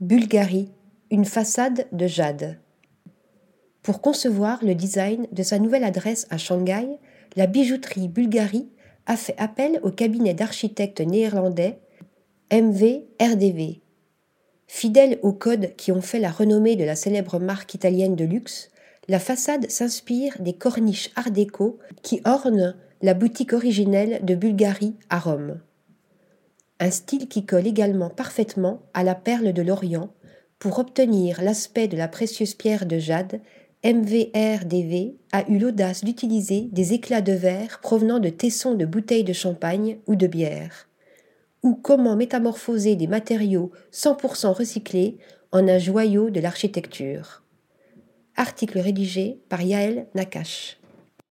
Bulgarie, une façade de jade. Pour concevoir le design de sa nouvelle adresse à Shanghai, la bijouterie Bulgarie a fait appel au cabinet d'architectes néerlandais MV-RDV. Fidèle aux codes qui ont fait la renommée de la célèbre marque italienne de luxe, la façade s'inspire des corniches art déco qui ornent la boutique originelle de Bulgarie à Rome. Un style qui colle également parfaitement à la perle de l'Orient pour obtenir l'aspect de la précieuse pierre de jade MVRDV a eu l'audace d'utiliser des éclats de verre provenant de tessons de bouteilles de champagne ou de bière. Ou comment métamorphoser des matériaux 100% recyclés en un joyau de l'architecture. Article rédigé par Yaël Nakash.